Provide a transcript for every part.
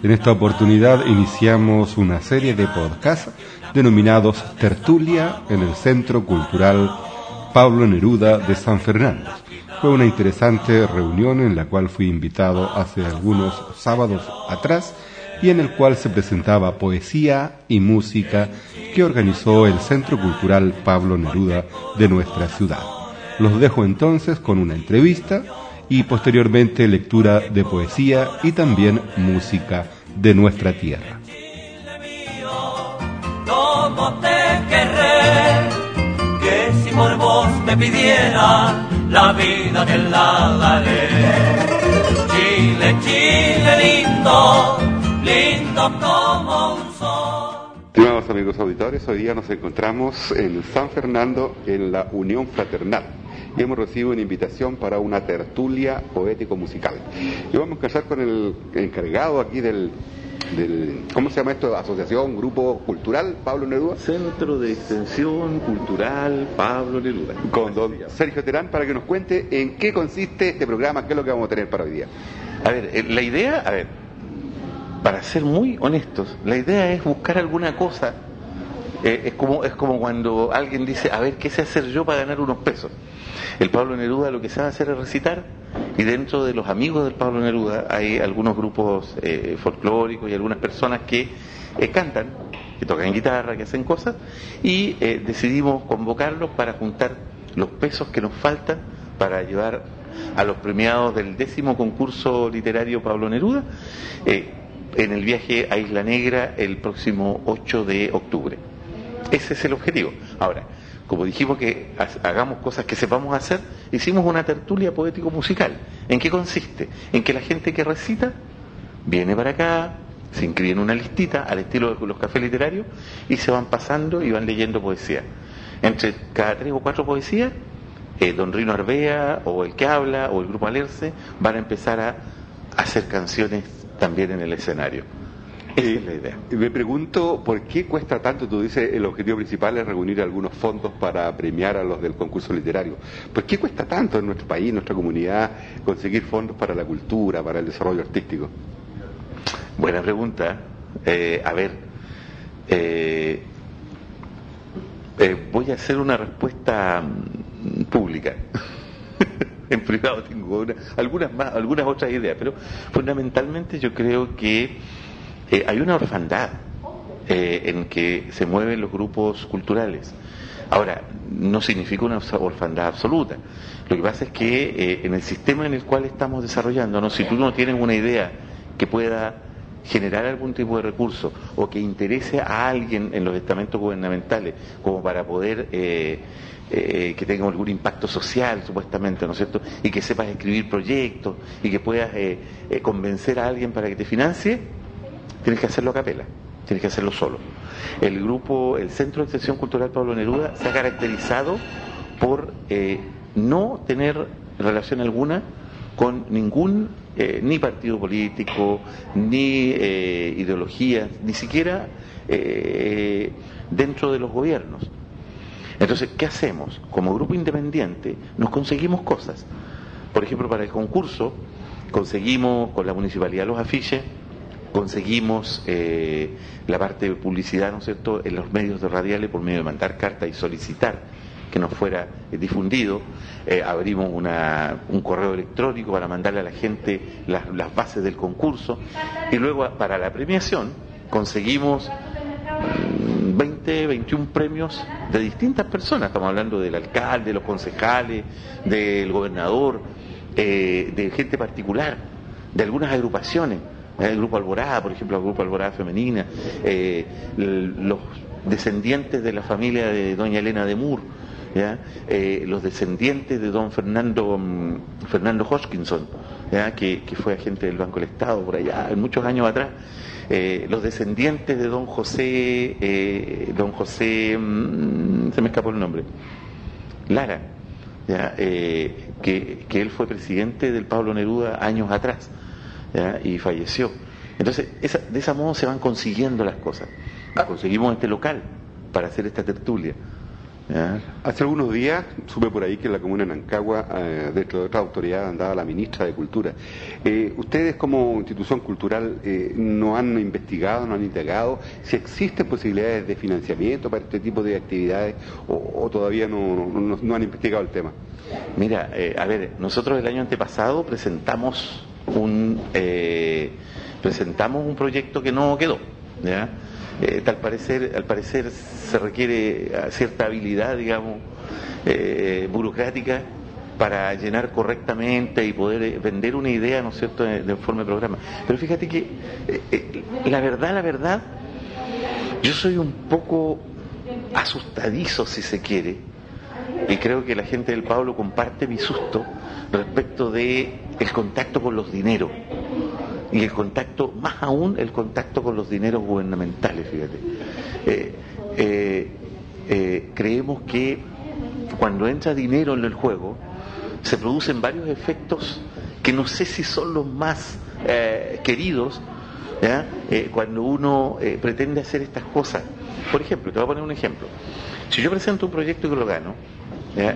En esta oportunidad iniciamos una serie de podcasts denominados Tertulia en el Centro Cultural Pablo Neruda de San Fernando. Fue una interesante reunión en la cual fui invitado hace algunos sábados atrás y en el cual se presentaba poesía y música que organizó el Centro Cultural Pablo Neruda de nuestra ciudad. Los dejo entonces con una entrevista y posteriormente lectura de poesía y también música de nuestra tierra. ¿Cómo te querré? Que si por vos me pidiera la vida te la daré. Chile, Chile lindo, lindo como un sol. Estimados amigos auditores, hoy día nos encontramos en San Fernando en la Unión Fraternal y hemos recibido una invitación para una tertulia poético-musical. Y vamos a casar con el encargado aquí del, del, ¿cómo se llama esto? Asociación, Grupo Cultural, Pablo Neruda. Centro de Extensión Cultural Pablo Neruda. Con don Sergio Terán para que nos cuente en qué consiste este programa, qué es lo que vamos a tener para hoy día. A ver, eh, la idea, a ver, para ser muy honestos, la idea es buscar alguna cosa. Eh, es, como, es como cuando alguien dice, a ver, ¿qué sé hacer yo para ganar unos pesos? El Pablo Neruda lo que sabe hacer es recitar y dentro de los amigos del Pablo Neruda hay algunos grupos eh, folclóricos y algunas personas que eh, cantan, que tocan guitarra, que hacen cosas y eh, decidimos convocarlos para juntar los pesos que nos faltan para llevar a los premiados del décimo concurso literario Pablo Neruda en el viaje a Isla Negra el próximo 8 de octubre. Ese es el objetivo. Ahora, como dijimos que ha- hagamos cosas que sepamos hacer, hicimos una tertulia poético-musical. ¿En qué consiste? En que la gente que recita viene para acá, se inscribe en una listita al estilo de los cafés literarios y se van pasando y van leyendo poesía. Entre cada tres o cuatro poesías, eh, Don Rino Arbea o el que habla o el grupo Alerce van a empezar a hacer canciones también en el escenario. Esa es la idea. Y me pregunto por qué cuesta tanto, tú dices el objetivo principal es reunir algunos fondos para premiar a los del concurso literario. ¿Por qué cuesta tanto en nuestro país, en nuestra comunidad, conseguir fondos para la cultura, para el desarrollo artístico? Buena pregunta. Eh, a ver, eh, eh, voy a hacer una respuesta mm, pública. en privado tengo una- algunas más, algunas otras ideas, pero fundamentalmente yo creo que eh, hay una orfandad eh, en que se mueven los grupos culturales. Ahora, no significa una orfandad absoluta. Lo que pasa es que eh, en el sistema en el cual estamos desarrollándonos, si tú no tienes una idea que pueda generar algún tipo de recurso o que interese a alguien en los estamentos gubernamentales como para poder eh, eh, que tenga algún impacto social supuestamente, ¿no es cierto? Y que sepas escribir proyectos y que puedas convencer a alguien para que te financie, tienes que hacerlo a capela, tienes que hacerlo solo. El grupo, el Centro de Extensión Cultural Pablo Neruda se ha caracterizado por eh, no tener relación alguna con ningún eh, ni partido político, ni eh, ideología, ni siquiera eh, dentro de los gobiernos. Entonces, ¿qué hacemos? Como grupo independiente nos conseguimos cosas. Por ejemplo, para el concurso conseguimos con la municipalidad los afiches, conseguimos eh, la parte de publicidad, ¿no es cierto?, en los medios de radiales por medio de mandar cartas y solicitar que nos fuera eh, difundido. Eh, abrimos una- un correo electrónico para mandarle a la gente las, las bases del concurso. Y luego, para la premiación, conseguimos mm, 20, 21 premios de distintas personas. Estamos hablando del alcalde, de los concejales, del gobernador, de gente particular, de algunas agrupaciones. El Grupo Alborada, por ejemplo, el Grupo Alborada Femenina, eh, los descendientes de la familia de doña Elena de ¿ya? Eh, los descendientes de don Fernando, mm, Fernando Hodgkinson, ¿ya? Que, que, fue agente del Banco del Estado por allá, muchos años atrás. Eh, los descendientes de don José, don José, mm, se me escapó el nombre, Lara, que, que, él fue presidente del Pablo Neruda años atrás ¿ya? y falleció. Entonces, esa, de esa modo se van consiguiendo las cosas. Conseguimos este local para hacer esta tertulia. Hace algunos días supe por ahí que en la comuna de Nancagua, eh, dentro de otra autoridad, andaba la ministra de Cultura. Eh, ¿Ustedes como institución cultural eh, no han investigado, no han indagado si existen posibilidades de financiamiento para este tipo de actividades o, todavía no, no, han investigado el tema? Mira, a ver, nosotros el año antepasado presentamos un, presentamos un proyecto que no quedó. Eh, al, parecer, al parecer se requiere cierta habilidad, digamos, eh, burocrática para llenar correctamente y poder eh, vender una idea, ¿no es cierto?, de, forma de programa. Pero fíjate que la verdad, la verdad, yo soy un poco asustadizo, si se quiere, y creo que la gente del Pablo comparte mi susto respecto de el contacto con los dineros y el contacto, más aún el contacto con los dineros gubernamentales, fíjate. Eh, eh, eh, creemos que cuando entra dinero en el juego, se producen varios efectos que no sé si son los más queridos cuando uno pretende hacer estas cosas. Por ejemplo, te voy a poner un ejemplo. Si yo presento un proyecto y lo gano,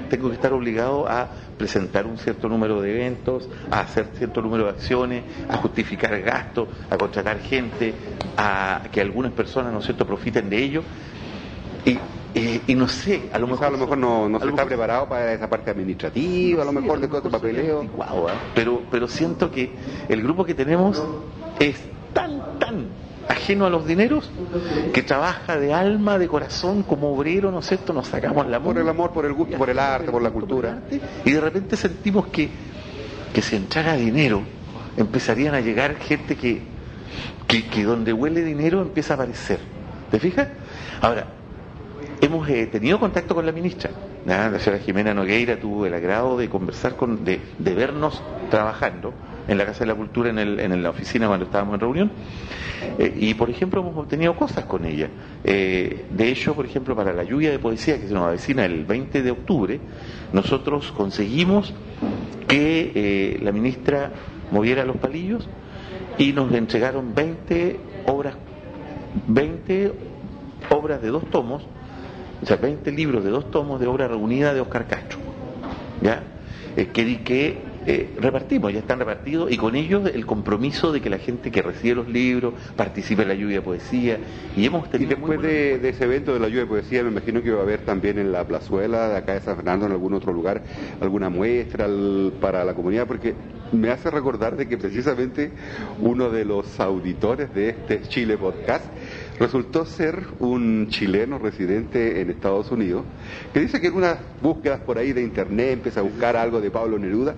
tengo que estar obligado a presentar un cierto número de eventos, a hacer cierto número de acciones, a justificar gastos, a contratar gente, a que algunas personas, ¿no es cierto?, profiten de ello. Y, y, no sé, a lo mejor, a lo mejor no, no se está preparado para esa parte administrativa, a lo mejor de todo este papeleo. ¿eh? Pero, pero siento que el grupo que tenemos es ajeno a los dineros, que trabaja de alma, de corazón, como obrero, ¿no es cierto? Nos sacamos la Por el amor, por el gusto, por el arte, por la cultura. y de repente sentimos que, que si entrara dinero, empezarían a llegar gente que, que, donde huele dinero empieza a aparecer. ¿Te fijas? Ahora, hemos eh, tenido contacto con la ministra. La señora Jimena Nogueira tuvo el agrado de conversar con, de, de vernos trabajando en la Casa de la Cultura, en, el, en la oficina cuando estábamos en reunión. Eh, y, por ejemplo, hemos obtenido cosas con ella. Eh, de hecho, por ejemplo, para la lluvia de poesía que se nos avecina el 20 de octubre, nosotros conseguimos que eh, la ministra moviera los palillos y nos entregaron 20 obras, 20 obras de dos tomos, o sea, 20 libros de dos tomos de obra reunida de Oscar Castro. ¿Ya? que, que eh, repartimos, ya están repartidos, y con ellos el compromiso de que la gente que recibe los libros participe en la lluvia de poesía. Y hemos tenido. Y después de, ese evento de la lluvia de poesía, me imagino que va a haber también en la plazuela de acá de San Fernando, en algún otro lugar, alguna muestra para la comunidad, porque me hace recordar de que precisamente uno de los auditores de este Chile Podcast resultó ser un chileno residente en Estados Unidos, que dice que en unas búsquedas por ahí de internet empieza a buscar algo de Pablo Neruda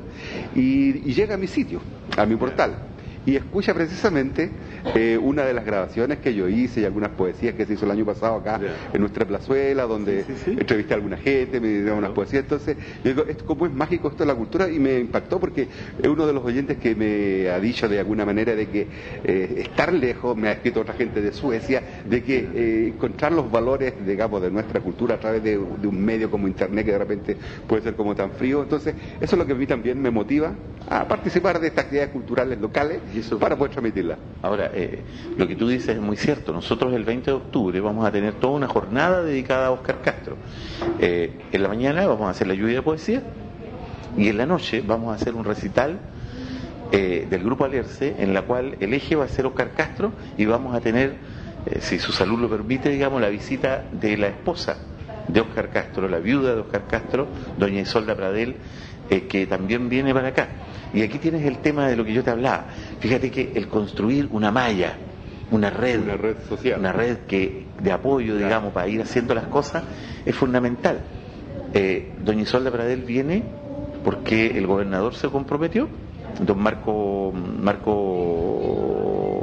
y, y llega a mi sitio, a mi portal y escucha precisamente eh, una de las grabaciones que yo hice y algunas poesías que se hizo el año pasado acá en nuestra plazuela, donde entrevisté a alguna gente, me dieron unas poesías. Entonces, yo digo, ¿cómo es mágico esto de la cultura? Y me impactó porque es uno de los oyentes que me ha dicho de alguna manera de que eh, estar lejos, me ha escrito otra gente de Suecia, de que eh, encontrar los valores, digamos, de nuestra cultura a través de, un medio como Internet que de repente puede ser como tan frío. Entonces, eso es lo que a mí también me motiva a participar de estas actividades culturales locales para poder transmitirla. Ahora, eh, lo que tú dices es muy cierto. Nosotros el 20 de octubre vamos a tener toda una jornada dedicada a Oscar Castro. Eh, en la mañana vamos a hacer la lluvia de poesía y en la noche vamos a hacer un recital eh, del grupo Alerce en la cual el eje va a ser Oscar Castro y vamos a tener, si su salud lo permite, digamos, la visita de la esposa de Oscar Castro, la viuda de Oscar Castro, doña Isolda Pradel, que también viene para acá. Y aquí tienes el tema de lo que yo te hablaba. Fíjate que el construir una malla, una red, una red social, una red que de apoyo, digamos, para ir haciendo las cosas, es fundamental. Eh, Doña Isolda Pradel viene porque el gobernador se comprometió, don Marco Marco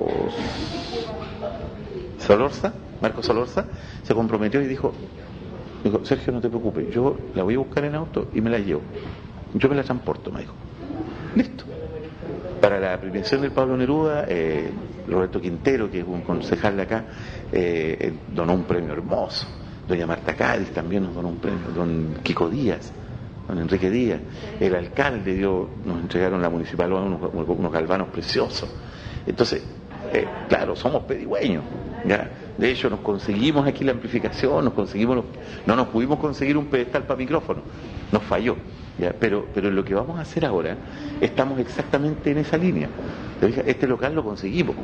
Solorza, Marco Solorza, se comprometió y dijo, dijo, Sergio, no te preocupes, yo la voy a buscar en auto y me la llevo. Yo me la transporto, me dijo. Listo. Para la premiación del Pablo Neruda, eh, Roberto Quintero, que es un concejal de acá, eh, donó un premio hermoso. Doña Marta Cádiz también nos donó un premio. Don Kiko Díaz, don Enrique Díaz. El alcalde dio, nos entregaron la municipal unos, unos galvanos preciosos. Entonces, eh, claro, somos pedigüeños. ¿Ya? De hecho, nos conseguimos aquí la amplificación, nos conseguimos no nos pudimos conseguir un pedestal para micrófono, nos falló. Pero, pero lo que vamos a hacer ahora, estamos exactamente en esa línea. Este local lo conseguimos.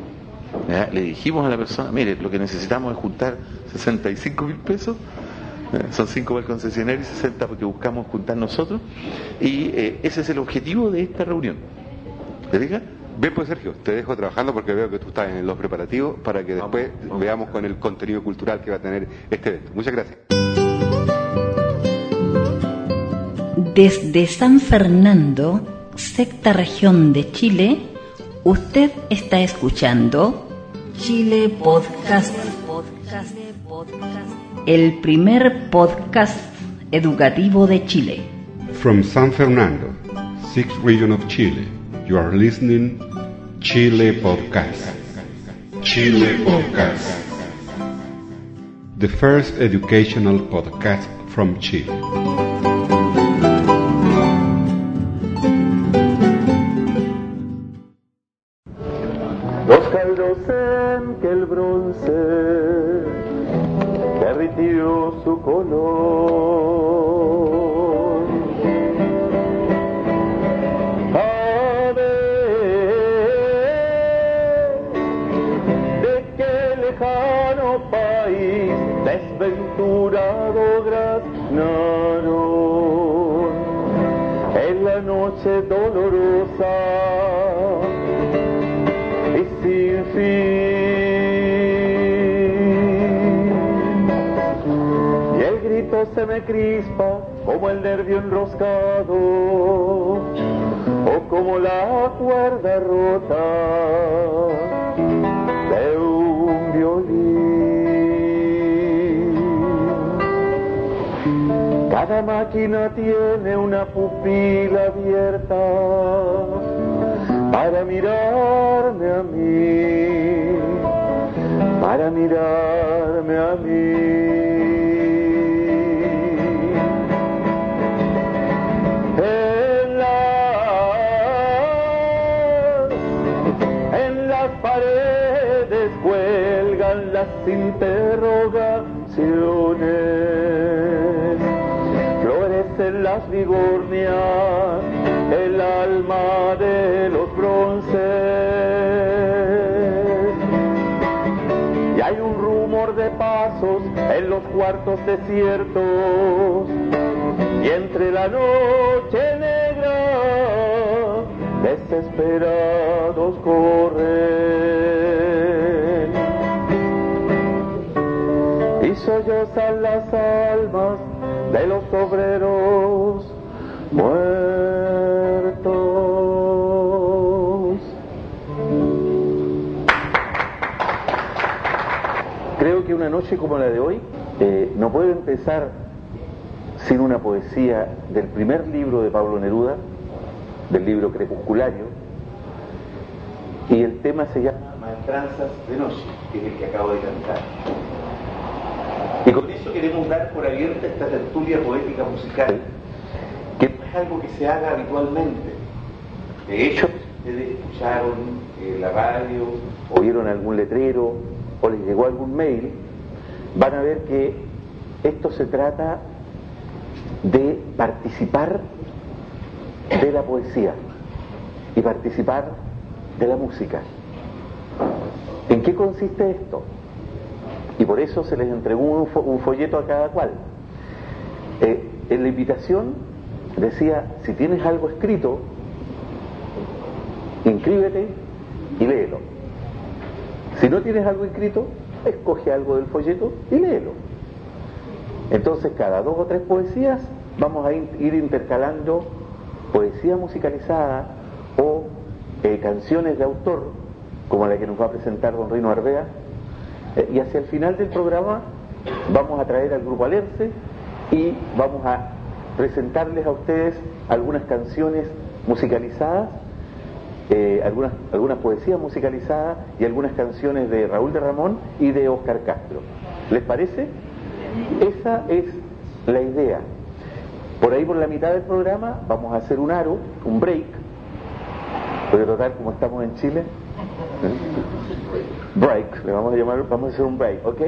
Le dijimos a la persona, mire, lo que necesitamos es juntar 65 mil pesos, son 5 para el concesionario y 60 porque buscamos juntar nosotros, y eh, ese es el objetivo de esta reunión. ¿Te fijas? Bien, pues Sergio, te dejo trabajando porque veo que tú estás en los preparativos para que después veamos con el contenido cultural que va a tener este evento. Muchas gracias. Desde San Fernando, sexta región de Chile, usted está escuchando Chile Podcast, el primer podcast educativo de Chile. From San Fernando, sixth region of Chile. You are listening Chile Podcast. Chile Podcast. The first educational podcast from Chile. Los caldos en que el bronce derritió su color. Desventurado graznaron en la noche dolorosa y sin fin. Y el grito se me crispa como el nervio enroscado o como la cuerda rota de Cada máquina tiene una pupila abierta para mirarme a mí, para mirarme a mí. Las interrogaciones en las vigornias el alma de los bronces. Y hay un rumor de pasos en los cuartos desiertos y entre la noche negra desesperados corren. Sollozan las almas de los obreros muertos. Creo que una noche como la de hoy eh, no puede empezar sin una poesía del primer libro de Pablo Neruda, del libro Crepusculario, y el tema se llama Maestranzas de Noche, que es el que acabo de cantar. Queremos dar por abierta esta tertulia poética musical, que no es algo que se haga habitualmente. De hecho, ustedes escucharon eh, la radio, oyeron algún letrero o les llegó algún mail, van a ver que esto se trata de participar de la poesía y participar de la música. ¿En qué consiste esto? Y por eso se les entregó un, folleto a cada cual. Eh, en la invitación decía, si tienes algo escrito, inscríbete y léelo. Si no tienes algo escrito, escoge algo del folleto y léelo. Entonces, cada dos o tres poesías vamos a ir intercalando poesía musicalizada o eh, canciones de autor, como la que nos va a presentar don Rino Arbea, y hacia el final del programa vamos a traer al grupo Alerce y vamos a presentarles a ustedes algunas canciones musicalizadas, eh, algunas, algunas poesías musicalizadas y algunas canciones de Raúl de Ramón y de Oscar Castro. ¿Les parece? Esa es la idea. Por ahí, por la mitad del programa, vamos a hacer un aro, un break. A tratar como estamos en Chile. Break, le vamos a llamar, vamos a hacer un break, ¿ok?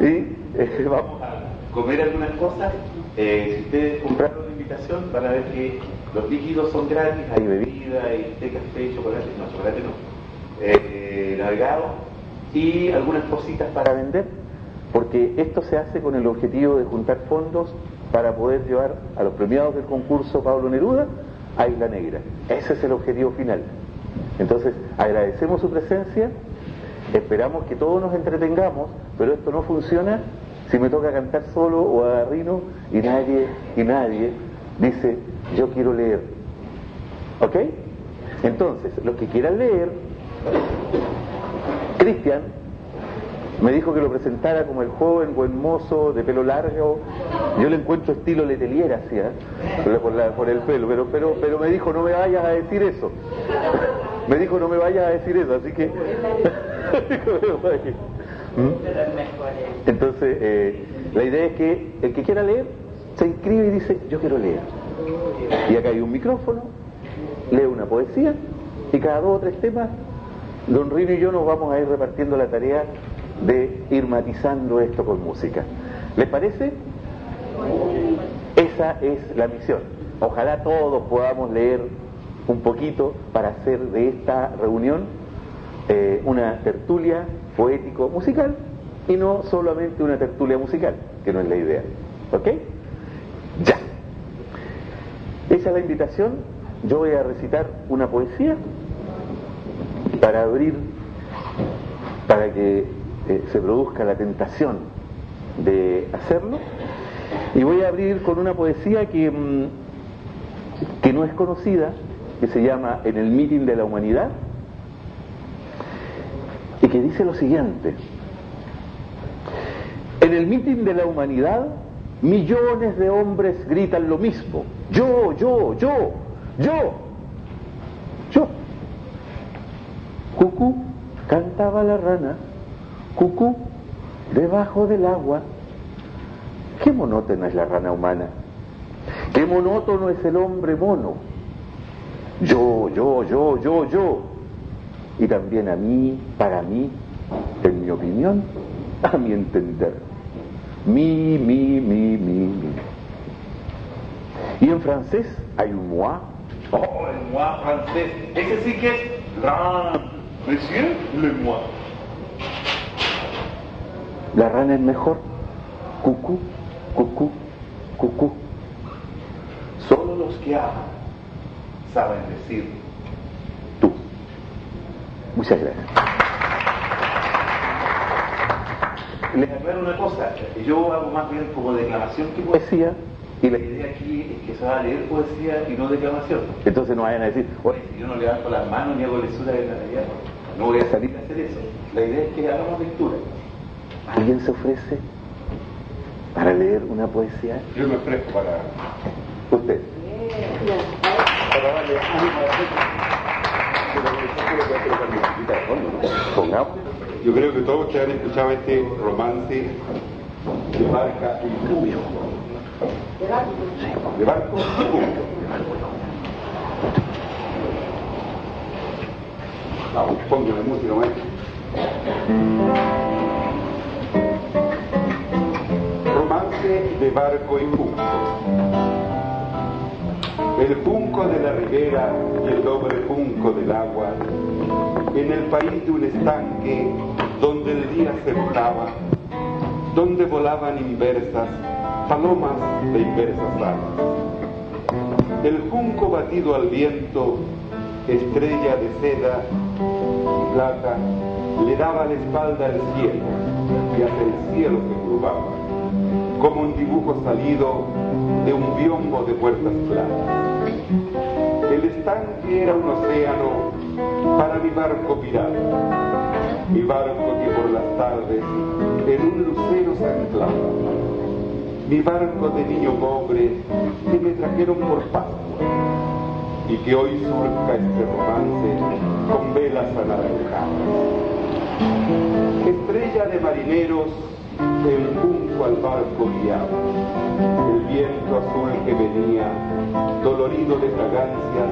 y eh, vamos a comer algunas cosas. Eh, si ustedes compraron la invitación, van a ver que los líquidos son gratis, hay bebida, hay té, café, chocolate, no, chocolate no, eh, y algunas cositas para vender, porque esto se hace con el objetivo de juntar fondos para poder llevar a los premiados del concurso Pablo Neruda a Isla Negra. Ese es el objetivo final. Entonces, agradecemos su presencia, esperamos que todos nos entretengamos, pero esto no funciona si me toca cantar solo o a Rino y nadie, y nadie dice, yo quiero leer. ¿Ok? Entonces, los que quieran leer, Cristian me dijo que lo presentara como el joven buen mozo de pelo largo. Yo le encuentro estilo letelier así, por, por, el pelo, pero, pero, pero me dijo no me vayas a decir eso. Me dijo no me vayas a decir eso, así que... ¿Mm? Entonces, eh, la idea es que el que quiera leer se inscribe y dice yo quiero leer. Y acá hay un micrófono, lee una poesía y cada dos o tres temas, don Rino y yo nos vamos a ir repartiendo la tarea de ir matizando esto con música. ¿Les parece? Esa es la misión. Ojalá todos podamos leer un poquito para hacer de esta reunión eh, una tertulia poético-musical y no solamente una tertulia musical, que no es la idea. ¿Ok? Ya. Esa es la invitación. Yo voy a recitar una poesía para abrir, para que eh, se produzca la tentación de hacerlo. Y voy a abrir con una poesía que, mm, que no es conocida, que se llama En el Meeting de la Humanidad, y que dice lo siguiente. En el Meeting de la Humanidad, millones de hombres gritan lo mismo. Yo, yo, yo, yo, yo. Cucú, cantaba la rana Cucú, debajo del agua. Qué monótona es la rana humana. Qué monótono es el hombre mono. Yo, yo, yo, yo, yo. Y también a mí, para mí, en mi opinión, a mi entender. Mi, mi, mi, mi, mi. Y en francés hay un moi. Oh, el moi francés. Ese sí que es la, monsieur, le moi. La rana es mejor. Cucú, cucú, cucú. Solo los que aman saben decir tú. Muchas gracias. Les aclaro una cosa, yo hago más bien como declamación que poesía, y la idea aquí es que se va a leer poesía y no declamación. Entonces no vayan a decir, oye, si yo no levanto las manos ni hago lectura de la realidad, no voy a salir a hacer eso. La idea es que hagamos lectura. ¿Alguien se ofrece para leer una poesía? Yo me ofrezco para... Usted. Yo creo que todos ustedes han escuchado este romance de barca y rubio. De barco y rubio. Vamos, póngale música, maestro. Romance de barco y junco. El junco de la ribera y el doble junco del agua, en el país de un estanque donde el día se volaba, donde volaban inversas palomas de inversas alas. El junco batido al viento, estrella de seda y plata, le daba la espalda al cielo y hacia el cielo se curvaba, como un dibujo salido de un biombo de puertas planas. El estanque era un océano para mi barco pirata, mi barco que por las tardes en un lucero se anclaba. mi barco de niño pobre que me trajeron por Pascua y que hoy surca este romance con velas anaranjadas. Estrella de marineros, el junco al barco guiaba, el viento azul que venía, dolorido de fragancias,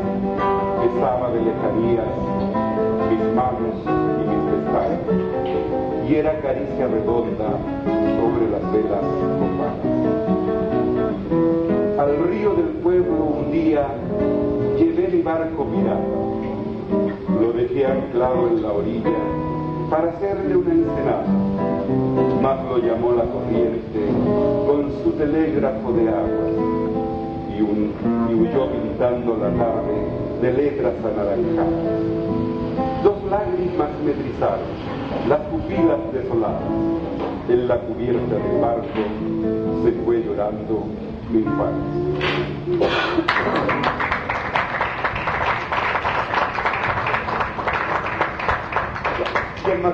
besaba de lejanías mis manos y mis pestañas, y era caricia redonda sobre las velas romanas. Al río del pueblo un día llevé mi barco mirado, lo dejé anclado en la orilla para hacerle una ensenada, mas lo llamó la corriente con su telégrafo de agua y, un, huyó pintando la tarde de letras anaranjadas. Dos lágrimas me las pupilas desoladas. En la cubierta del barco se fue llorando mi infancia. ¿Quién más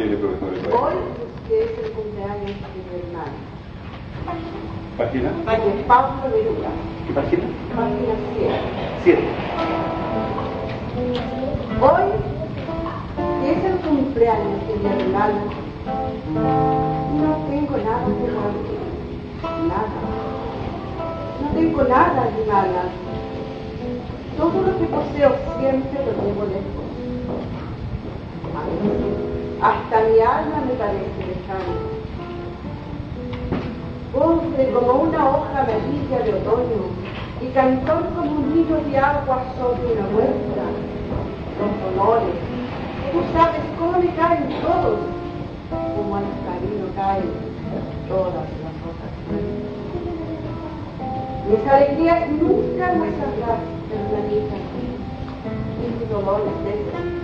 Hoy, que es el cumpleaños de mi hermano, ¿Página? de Pablo ¿Qué página? página 100. Siete. Hoy, que es el cumpleaños de mi hermano, no tengo nada de malo, nada. No tengo nada de nada. Todo lo que poseo siempre lo tengo lejos. A veces, hasta mi alma me parece lejana. Pobre como una hoja amarilla de otoño y cantor como un niño de agua sobre una huerta. Los dolores, tú sabes cómo me caen todos, como al camino caen todas las hojas. Mis alegrías nunca me sabrán, hermanita, y mis dolores esos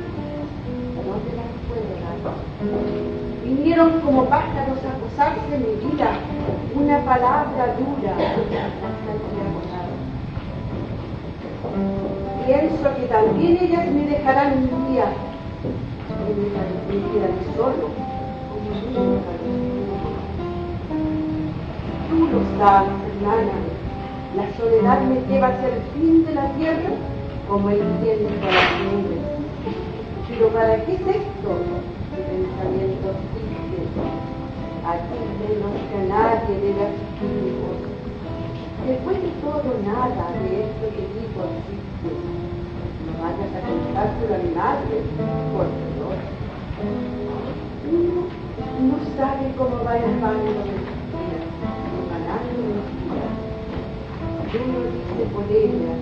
no te las Vinieron como pájaros a posarse en mi vida, una palabra dura. Pienso que también ellas me dejarán un día, me solo. Tú lo sabes, hermana, la soledad me lleva hacia el fin de la tierra como el viento a las. Pero ¿para qué es esto? De pensamientos tristes. Aquí menos que a nadie debe asistir Después de todo, nada de esto que digo existe. No vayas a contárselo a mi madre, por favor. Uno no sabe cómo va el baño de los días, ganando los días. Uno dice por ella,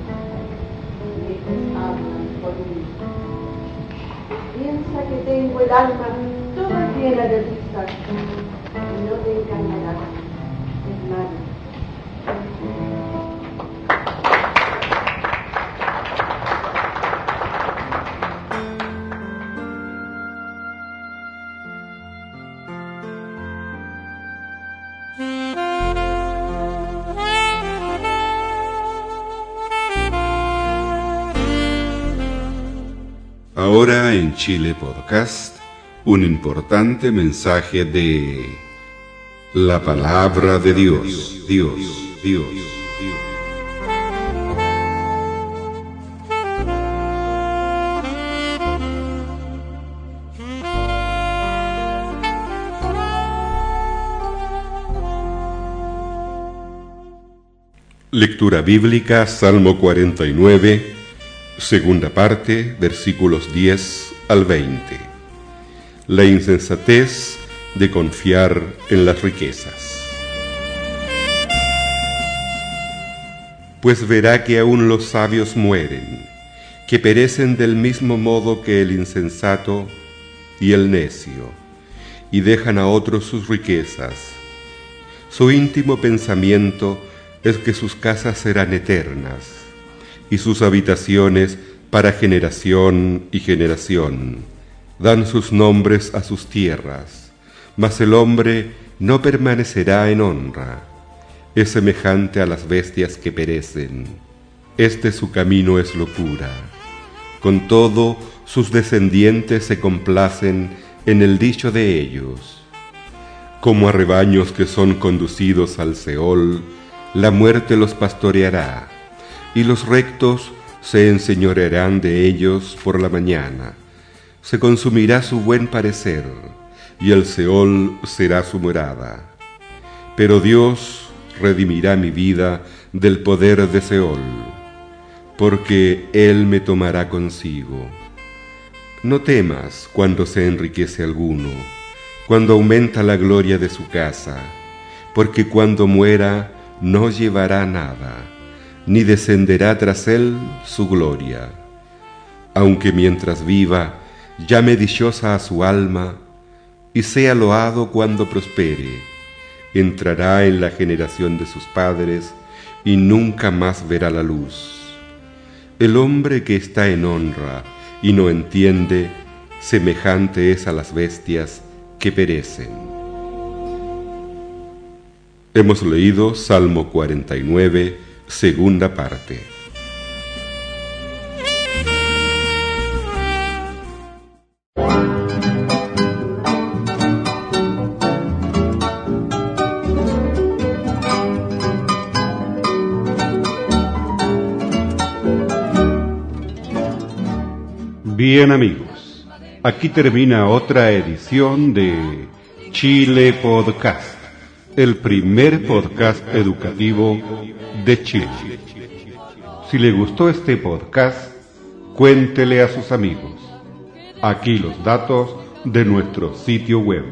y ellas hablan por uno. Piensa que tengo el alma toda llena de risas, y no te engañarás, hermano. En Chile Podcast, un importante mensaje de la palabra de Dios, Dios, Dios. Lectura bíblica, Salmo 49, segunda parte, versículos 10 al 20. La insensatez de confiar en las riquezas. Pues verá que aún los sabios mueren, que perecen del mismo modo que el insensato y el necio, y dejan a otros sus riquezas. Su íntimo pensamiento es que sus casas serán eternas y sus habitaciones para generación y generación. Dan sus nombres a sus tierras, mas el hombre no permanecerá en honra. Es semejante a las bestias que perecen. Este su camino es locura. Con todo, sus descendientes se complacen en el dicho de ellos. Como a rebaños que son conducidos al Seol, la muerte los pastoreará, y los rectos se enseñorearán de ellos por la mañana. Se consumirá su buen parecer, y el Seol será su morada. Pero Dios redimirá mi vida del poder de Seol, porque Él me tomará consigo. No temas cuando se enriquece alguno, cuando aumenta la gloria de su casa, porque cuando muera no llevará nada ni descenderá tras él su gloria. Aunque mientras viva, llame dichosa a su alma, y sea loado cuando prospere, entrará en la generación de sus padres, y nunca más verá la luz. El hombre que está en honra y no entiende, semejante es a las bestias que perecen. Hemos leído Salmo 49, Segunda parte. Bien amigos, aquí termina otra edición de Chile Podcast, el primer podcast educativo de Chile. Si le gustó este podcast, cuéntele a sus amigos. Aquí los datos de nuestro sitio web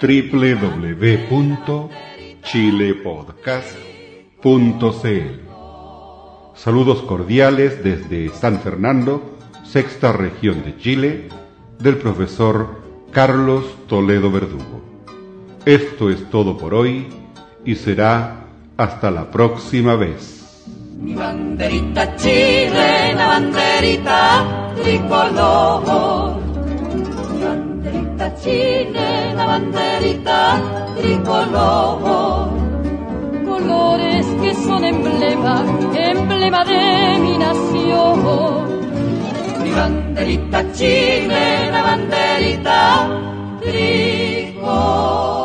www.chilepodcast.cl. Saludos cordiales desde San Fernando, sexta región de Chile, del profesor Carlos Toledo Verdugo. Esto es todo por hoy y será hasta la próxima vez. Mi banderita chilena, banderita tricolor. Mi banderita chilena, banderita tricolor. Colores que son emblema, emblema de mi nación. Mi banderita chilena, banderita tricolor.